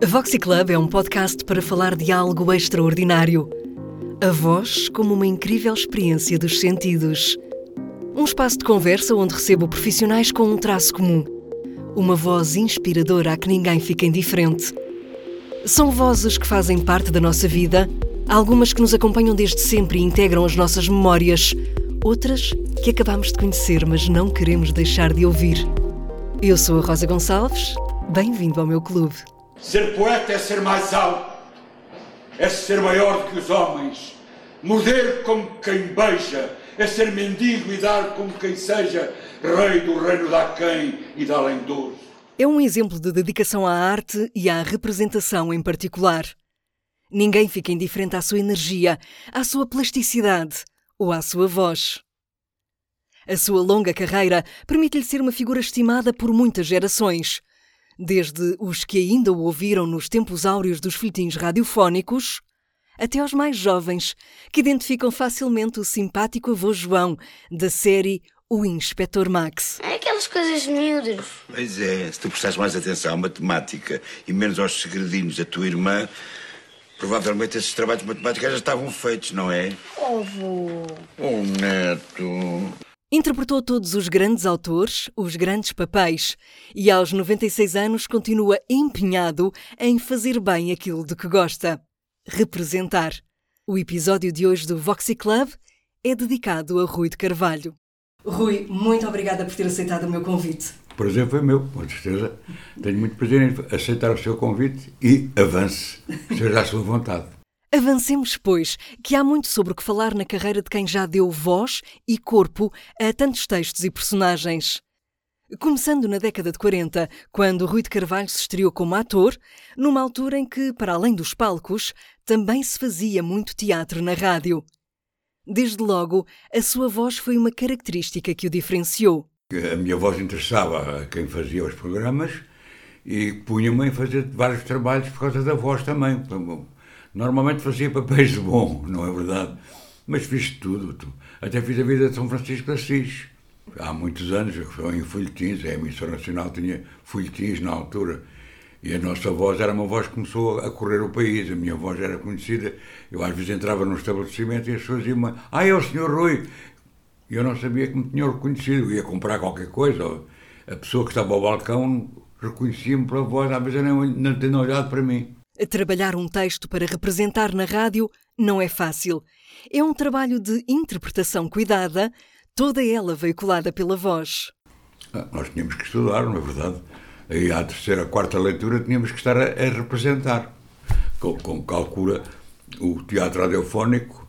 A Voxy Club é um podcast para falar de algo extraordinário. A voz como uma incrível experiência dos sentidos. Um espaço de conversa onde recebo profissionais com um traço comum. Uma voz inspiradora a que ninguém fica indiferente. São vozes que fazem parte da nossa vida, algumas que nos acompanham desde sempre e integram as nossas memórias, outras que acabamos de conhecer, mas não queremos deixar de ouvir. Eu sou a Rosa Gonçalves, bem-vindo ao meu clube. Ser poeta é ser mais alto, é ser maior do que os homens. Morder como quem beija, é ser mendigo e dar como quem seja rei do reino da Aquém e da Além-Douro. É um exemplo de dedicação à arte e à representação em particular. Ninguém fica indiferente à sua energia, à sua plasticidade ou à sua voz. A sua longa carreira permite-lhe ser uma figura estimada por muitas gerações, desde os que ainda o ouviram nos tempos áureos dos folhetins radiofónicos, até aos mais jovens, que identificam facilmente o simpático avô João, da série O Inspetor Max. É aquelas coisas miúdas. Pois é, se tu prestares mais atenção à matemática e menos aos segredinhos da tua irmã, provavelmente esses trabalhos de matemática já estavam feitos, não é? Ovo. Oh, neto. Interpretou todos os grandes autores, os grandes papéis, e aos 96 anos continua empenhado em fazer bem aquilo de que gosta: representar. O episódio de hoje do Voxy Club é dedicado a Rui de Carvalho. Rui, muito obrigada por ter aceitado o meu convite. O prazer foi meu, com certeza. Tenho muito prazer em aceitar o seu convite e avance, seja à sua vontade. Avancemos, pois, que há muito sobre o que falar na carreira de quem já deu voz e corpo a tantos textos e personagens. Começando na década de 40, quando Rui de Carvalho se estreou como ator, numa altura em que, para além dos palcos, também se fazia muito teatro na rádio. Desde logo, a sua voz foi uma característica que o diferenciou. A minha voz interessava a quem fazia os programas e punha-me em fazer vários trabalhos por causa da voz também. Normalmente fazia papéis de bom, não é verdade? Mas fiz tudo. Tu. Até fiz a vida de São Francisco de Assis. Há muitos anos, eu em folhetins, a emissora nacional tinha folhetins na altura. E a nossa voz era uma voz que começou a correr o país. A minha voz era conhecida. Eu às vezes entrava num estabelecimento e as pessoas diziam Ah, é o senhor Rui. E eu não sabia que me tinham reconhecido. Eu ia comprar qualquer coisa. A pessoa que estava ao balcão reconhecia-me pela voz. Às vezes não, não tinha olhado para mim. Trabalhar um texto para representar na rádio não é fácil. É um trabalho de interpretação cuidada, toda ela veiculada pela voz. Ah, nós tínhamos que estudar, não é verdade? Aí à terceira, quarta leitura tínhamos que estar a, a representar. Como, como calcula o teatro radiofónico,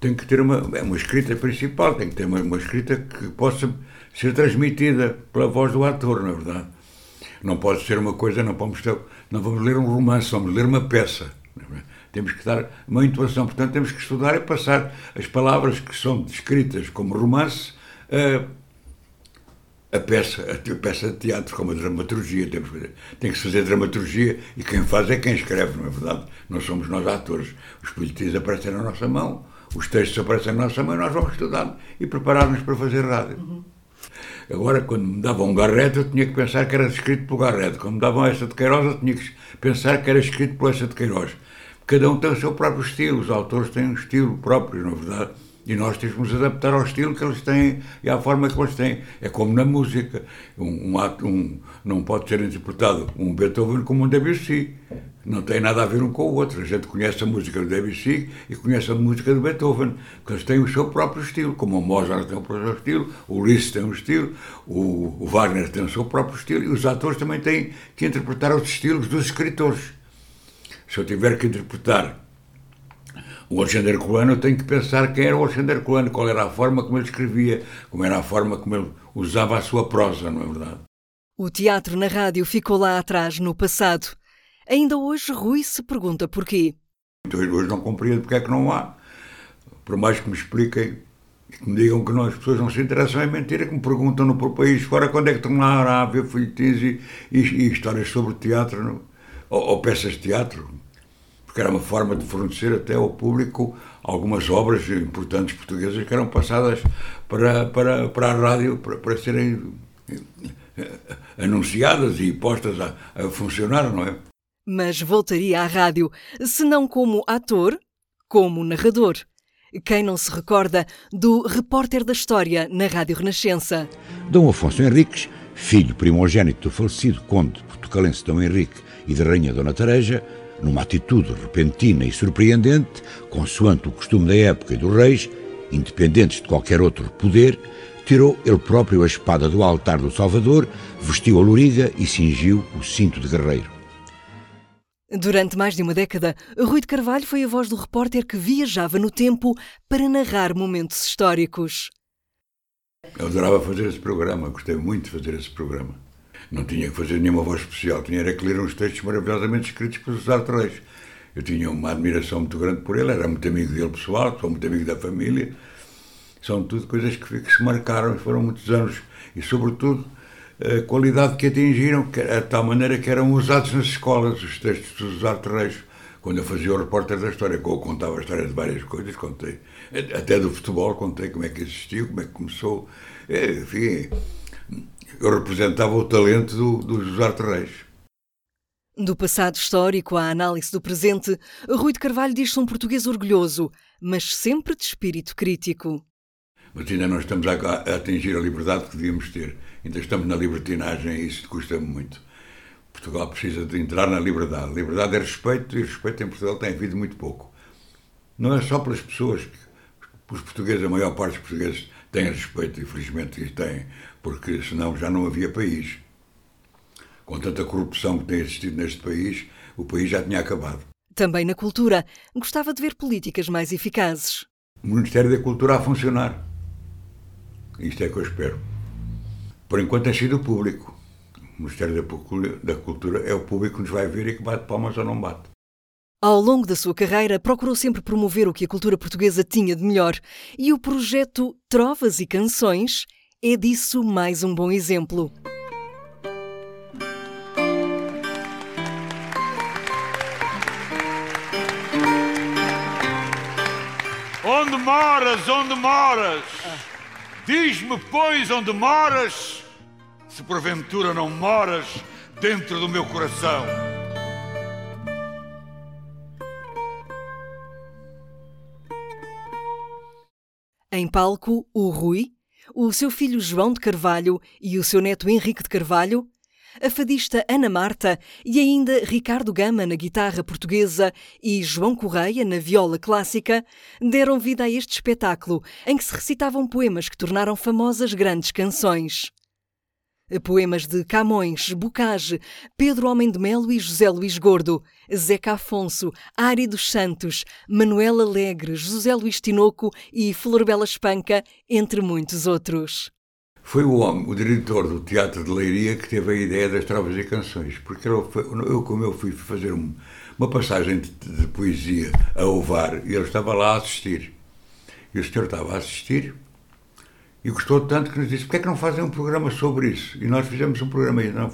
tem que ter uma, é uma escrita principal, tem que ter uma, uma escrita que possa ser transmitida pela voz do ator, não é verdade? Não pode ser uma coisa, não vamos, ter, não vamos ler um romance, vamos ler uma peça. Temos que dar uma intuação, portanto, temos que estudar e passar as palavras que são descritas como romance a, a peça, a, peça de teatro, como a dramaturgia. Temos que, tem que se fazer dramaturgia e quem faz é quem escreve, não é verdade? Não somos nós atores. Os políticos aparecem na nossa mão, os textos aparecem na nossa mão e nós vamos estudando e preparar-nos para fazer rádio. Uhum. Agora, quando me davam um Garrett, eu tinha que pensar que era escrito por Garrett. Quando me davam essa de Queiroz, eu tinha que pensar que era escrito por essa de Queiroz. Cada um tem o seu próprio estilo, os autores têm um estilo próprio, na verdade. E nós temos que nos adaptar ao estilo que eles têm e à forma que eles têm. É como na música. Um, um, um não pode ser interpretado um Beethoven como um Debussy. Não tem nada a ver um com o outro. A gente conhece a música do Debussy e conhece a música do Beethoven, porque eles têm o seu próprio estilo. Como o Mozart tem o próprio estilo, o Liszt tem um estilo, o, o Wagner tem o seu próprio estilo e os atores também têm que interpretar os estilos dos escritores. Se eu tiver que interpretar o Alexandre Herculano, eu tenho que pensar quem era o Alexandre Herculano, qual era a forma como ele escrevia, como era a forma como ele usava a sua prosa, não é verdade? O teatro na rádio ficou lá atrás, no passado. Ainda hoje Rui se pergunta porquê. Então, hoje não compreendo porque é que não há. Por mais que me expliquem e que me digam que não, as pessoas não se interessam, é mentira, que me perguntam no país fora quando é que tornaram a haver folhetins e, e, e, histórias sobre teatro, ou, ou peças de teatro porque era uma forma de fornecer até ao público algumas obras importantes portuguesas que eram passadas para, para, para a rádio para, para serem eh, anunciadas e postas a, a funcionar, não é? mas voltaria à rádio, se não como ator, como narrador. Quem não se recorda do repórter da história na Rádio Renascença? Dom Afonso Henriques, filho primogênito do falecido conde portucalense Dom Henrique e da rainha Dona Tareja, numa atitude repentina e surpreendente, consoante o costume da época e dos reis, independentes de qualquer outro poder, tirou ele próprio a espada do altar do Salvador, vestiu a loriga e cingiu o cinto de guerreiro. Durante mais de uma década, Rui de Carvalho foi a voz do repórter que viajava no tempo para narrar momentos históricos. Eu adorava fazer esse programa, gostei muito de fazer esse programa. Não tinha que fazer nenhuma voz especial, tinha que ler uns textos maravilhosamente escritos por José Reis. Eu tinha uma admiração muito grande por ele, era muito amigo dele pessoal, sou muito amigo da família. São tudo coisas que, que se marcaram, foram muitos anos e, sobretudo, a qualidade que atingiram, que a tal maneira que eram usados nas escolas, os textos dos José Reis. Quando eu fazia o repórter da história, que eu contava a história de várias coisas, contei, até do futebol, contei como é que existiu, como é que começou, é, enfim, eu representava o talento do, do José Reis. Do passado histórico à análise do presente, Rui de Carvalho diz-se um português orgulhoso, mas sempre de espírito crítico. Mas ainda não estamos a, a atingir a liberdade que devíamos ter. Ainda estamos na libertinagem e isso custa-me muito. Portugal precisa de entrar na liberdade. Liberdade é respeito e respeito em Portugal tem havido muito pouco. Não é só pelas pessoas. Os portugueses, a maior parte dos portugueses têm respeito, infelizmente têm, porque senão já não havia país. Com tanta corrupção que tem existido neste país, o país já tinha acabado. Também na cultura, gostava de ver políticas mais eficazes. O Ministério da Cultura a funcionar. Isto é que eu espero. Por enquanto tem sido o público. O Ministério da Cultura é o público que nos vai ver e que bate palmas ou não bate. Ao longo da sua carreira, procurou sempre promover o que a cultura portuguesa tinha de melhor, e o projeto Trovas e Canções é disso mais um bom exemplo. Onde moras, onde moras? Diz-me, pois, onde moras? se porventura não moras dentro do meu coração. Em palco, o Rui, o seu filho João de Carvalho e o seu neto Henrique de Carvalho, a fadista Ana Marta e ainda Ricardo Gama na guitarra portuguesa e João Correia na viola clássica deram vida a este espetáculo em que se recitavam poemas que tornaram famosas grandes canções. Poemas de Camões, Bocage, Pedro Homem de Melo e José Luís Gordo, Zeca Afonso, Ari dos Santos, Manuel Alegre, José Luís Tinoco e Florbela Espanca, entre muitos outros. Foi o homem, o diretor do Teatro de Leiria, que teve a ideia das trovas e canções, porque eu, como eu fui fazer uma passagem de, de poesia a Ovar, e ele estava lá a assistir. E o senhor estava a assistir e gostou tanto que nos disse: porquê é que não fazem um programa sobre isso? E nós fizemos um programa. E não,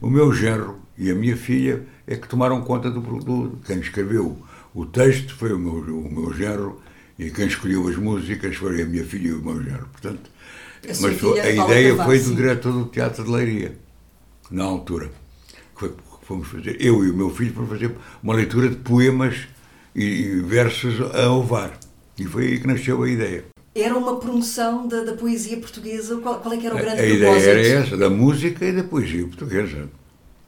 o meu genro e a minha filha é que tomaram conta do. do quem escreveu o texto foi o meu, o meu genro e quem escolheu as músicas foi a minha filha e o meu genro. Portanto, a mas a ideia foi do diretor do Teatro de Leiria, na altura. Foi, fomos fazer, eu e o meu filho, para fazer uma leitura de poemas e versos a ovar. E foi aí que nasceu a ideia. Era uma promoção da, da poesia portuguesa? Qual, qual é que era o grande a, a propósito? A ideia era essa, da música e da poesia portuguesa.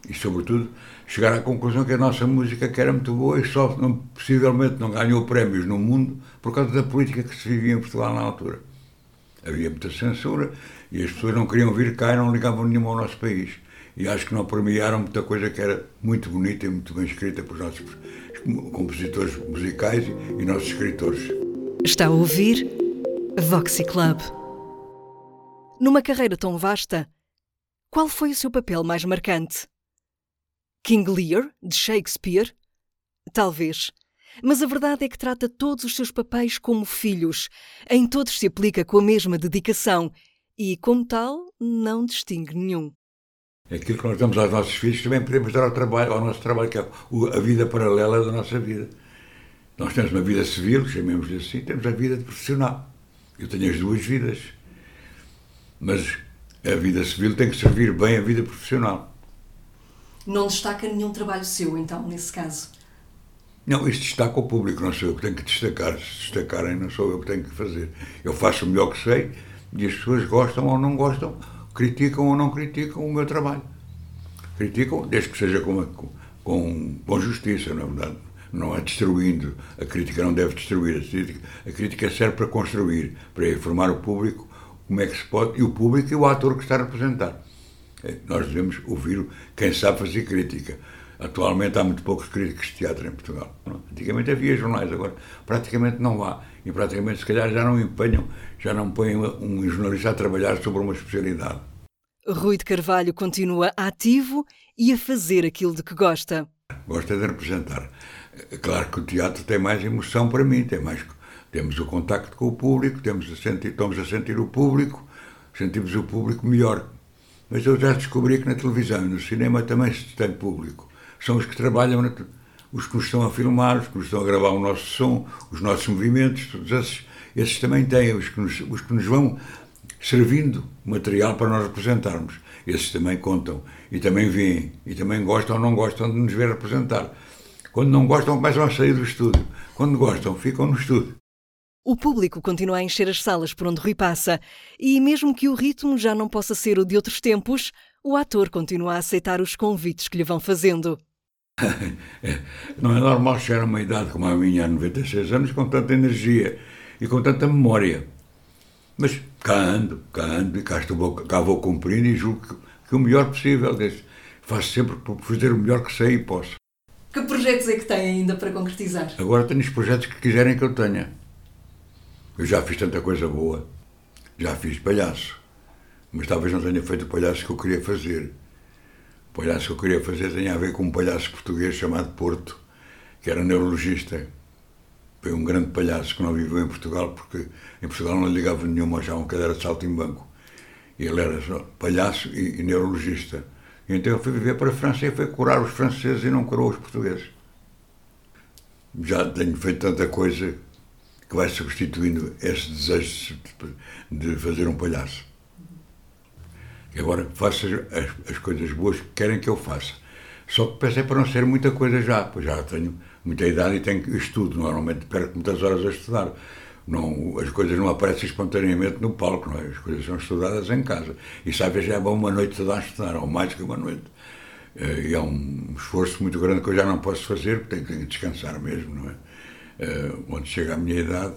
E, sobretudo, chegar à conclusão que a nossa música que era muito boa e só não, possivelmente não ganhou prémios no mundo por causa da política que se vivia em Portugal na altura. Havia muita censura e as pessoas não queriam vir cá e não ligavam nenhuma ao nosso país. E acho que não premiaram muita coisa que era muito bonita e muito bem escrita por nossos compositores musicais e nossos escritores. Está a ouvir Voxy Club. Numa carreira tão vasta, qual foi o seu papel mais marcante? King Lear, de Shakespeare? Talvez. Mas a verdade é que trata todos os seus papéis como filhos. Em todos se aplica com a mesma dedicação e, como tal, não distingue nenhum. Aquilo que nós damos aos nossos filhos também podemos dar ao, trabalho, ao nosso trabalho, que é a vida paralela da nossa vida. Nós temos uma vida civil, chamemos-lhe assim, temos a vida profissional. Eu tenho as duas vidas. Mas a vida civil tem que servir bem a vida profissional. Não destaca nenhum trabalho seu, então, nesse caso? Não, isso destaca o público, não sou eu que tenho que destacar. Se destacarem, não sou eu que tenho que fazer. Eu faço o melhor que sei e as pessoas gostam ou não gostam, criticam ou não criticam o meu trabalho. Criticam, desde que seja com, com, com justiça, na verdade. Não é destruindo. A crítica não deve destruir. A crítica, a crítica serve para construir, para informar o público como é que se pode, e o público e o ator que está a representar. É, nós devemos ouvir quem sabe fazer crítica. Atualmente há muito poucos críticos de teatro em Portugal. Antigamente havia jornais, agora praticamente não há. E praticamente, se calhar, já não empenham, já não põem um jornalista a trabalhar sobre uma especialidade. Rui de Carvalho continua ativo e a fazer aquilo de que gosta. Gosta de representar. Claro que o teatro tem mais emoção para mim, tem mais, temos o contacto com o público, temos a sentir, estamos a sentir o público, sentimos o público melhor. Mas eu já descobri que na televisão e no cinema também se tem público. São os que trabalham, na, os que nos estão a filmar, os que nos estão a gravar o nosso som, os nossos movimentos, todos esses, esses também têm, os que, nos, os que nos vão servindo material para nós representarmos. Esses também contam e também veem e também gostam ou não gostam de nos ver representar. Quando não gostam, começam a sair do estúdio. Quando gostam, ficam no estúdio. O público continua a encher as salas por onde Rui passa, e mesmo que o ritmo já não possa ser o de outros tempos, o ator continua a aceitar os convites que lhe vão fazendo. não é normal chegar a uma idade como a minha, há 96 anos, com tanta energia e com tanta memória. Mas cá ando, cá ando e cá, estou, cá vou cumprindo e julgo que, que o melhor possível. Faço sempre por fazer o melhor que sei e posso. Que projetos é que tem ainda para concretizar? Agora tenho os projetos que quiserem que eu tenha. Eu já fiz tanta coisa boa. Já fiz palhaço. Mas talvez não tenha feito o palhaço que eu queria fazer. O palhaço que eu queria fazer tinha a ver com um palhaço português chamado Porto, que era neurologista. Foi um grande palhaço que não viveu em Portugal, porque em Portugal não ligava nenhuma já uma cadeira de salto em banco. E ele era só palhaço e, e neurologista. Então ele foi viver para a França e foi curar os franceses e não curou os portugueses. Já tenho feito tanta coisa que vai substituindo esse desejo de fazer um palhaço. Agora faço as, as, coisas boas que querem que eu faça. Só que pensei para não ser muita coisa já, pois já tenho muita idade e tenho estudo. Normalmente perco muitas horas a estudar. Não, as coisas não aparecem espontaneamente no palco, não é? As coisas são estudadas em casa. E sabe, já é bom uma noite toda a estudar, ou mais que uma noite. Eh, e é um esforço muito grande que eu já não posso fazer, porque tenho que descansar mesmo, não é? uh, onde chega a minha idade,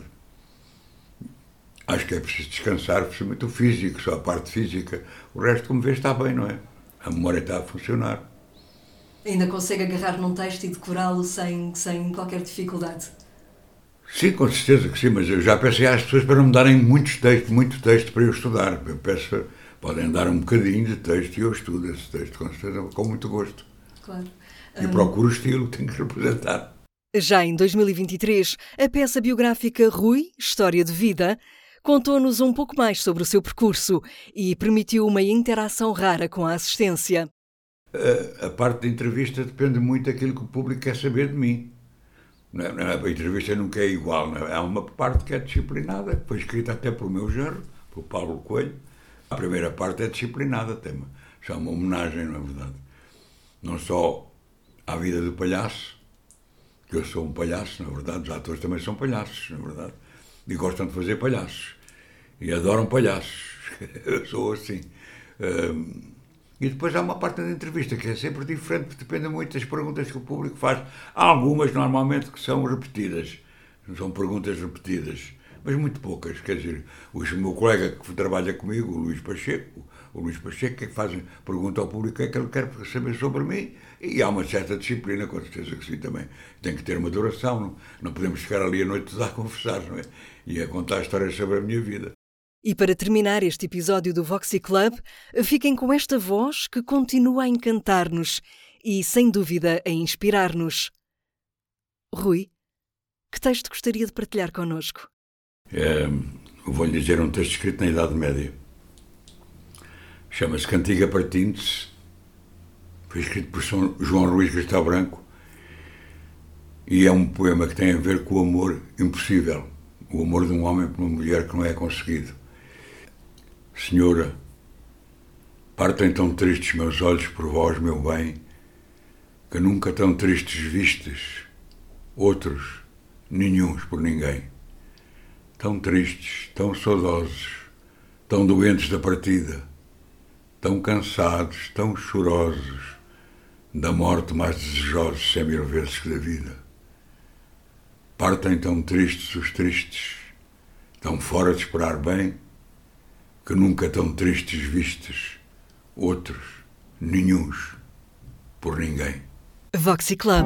acho que é preciso descansar, principalmente o físico, só a parte física. O resto, como vê, está bem, não é? A memória está a funcionar. Ainda consegue agarrar num texto e decorá-lo sem, sem qualquer dificuldade? Sim, com certeza que sim, mas eu já pensei às pessoas para me darem muitos textos, muito texto para eu estudar. Eu peço, podem dar um bocadinho de texto e eu estudo esse texto, com certeza, com muito gosto. Claro. E um... procuro o estilo que tenho que representar. Já em 2023, a peça biográfica Rui, História de Vida, contou-nos um pouco mais sobre o seu percurso e permitiu uma interação rara com a assistência. A, a parte da entrevista depende muito daquilo que o público quer saber de mim. Não é, não é, a entrevista nunca é igual. É? Há uma parte que é disciplinada, foi escrita até pelo meu genro, pelo Paulo Coelho. A primeira parte é disciplinada, tem uma, uma homenagem, na é verdade. Não só à vida do palhaço, que eu sou um palhaço, na verdade, os atores também são palhaços, na verdade, e gostam de fazer palhaços, e adoram palhaços, eu sou assim. Um, e depois há uma parte da entrevista que é sempre diferente, depende muito das perguntas que o público faz. Há algumas, normalmente, que são repetidas, são perguntas repetidas, mas muito poucas. Quer dizer, o meu colega que trabalha comigo, o Luís Pacheco, o Luís Pacheco, que, é que faz, pergunta ao público o que é que ele quer saber sobre mim, e há uma certa disciplina, com certeza que sim também. Tem que ter uma duração, não, não podemos ficar ali a noite toda a conversar, não é? E a contar histórias sobre a minha vida. E para terminar este episódio do Voxy Club, fiquem com esta voz que continua a encantar-nos e, sem dúvida, a inspirar-nos. Rui, que texto gostaria de partilhar connosco? É, Vou-lhe dizer um texto escrito na Idade Média. Chama-se Cantiga Partintes foi escrito por São João Luís Cristal Branco e é um poema que tem a ver com o amor impossível, o amor de um homem por uma mulher que não é conseguido. Senhora, partem tão tristes meus olhos por vós, meu bem, que nunca tão tristes vistes, outros, nenhuns por ninguém. Tão tristes, tão saudosos, tão doentes da partida, tão cansados, tão chorosos, da morte mais desejosos cem mil vezes que da vida. Partem tão tristes os tristes, tão fora de esperar bem, que nunca tão tristes vistes, outros, nenhuns, por ninguém. Voxy Club.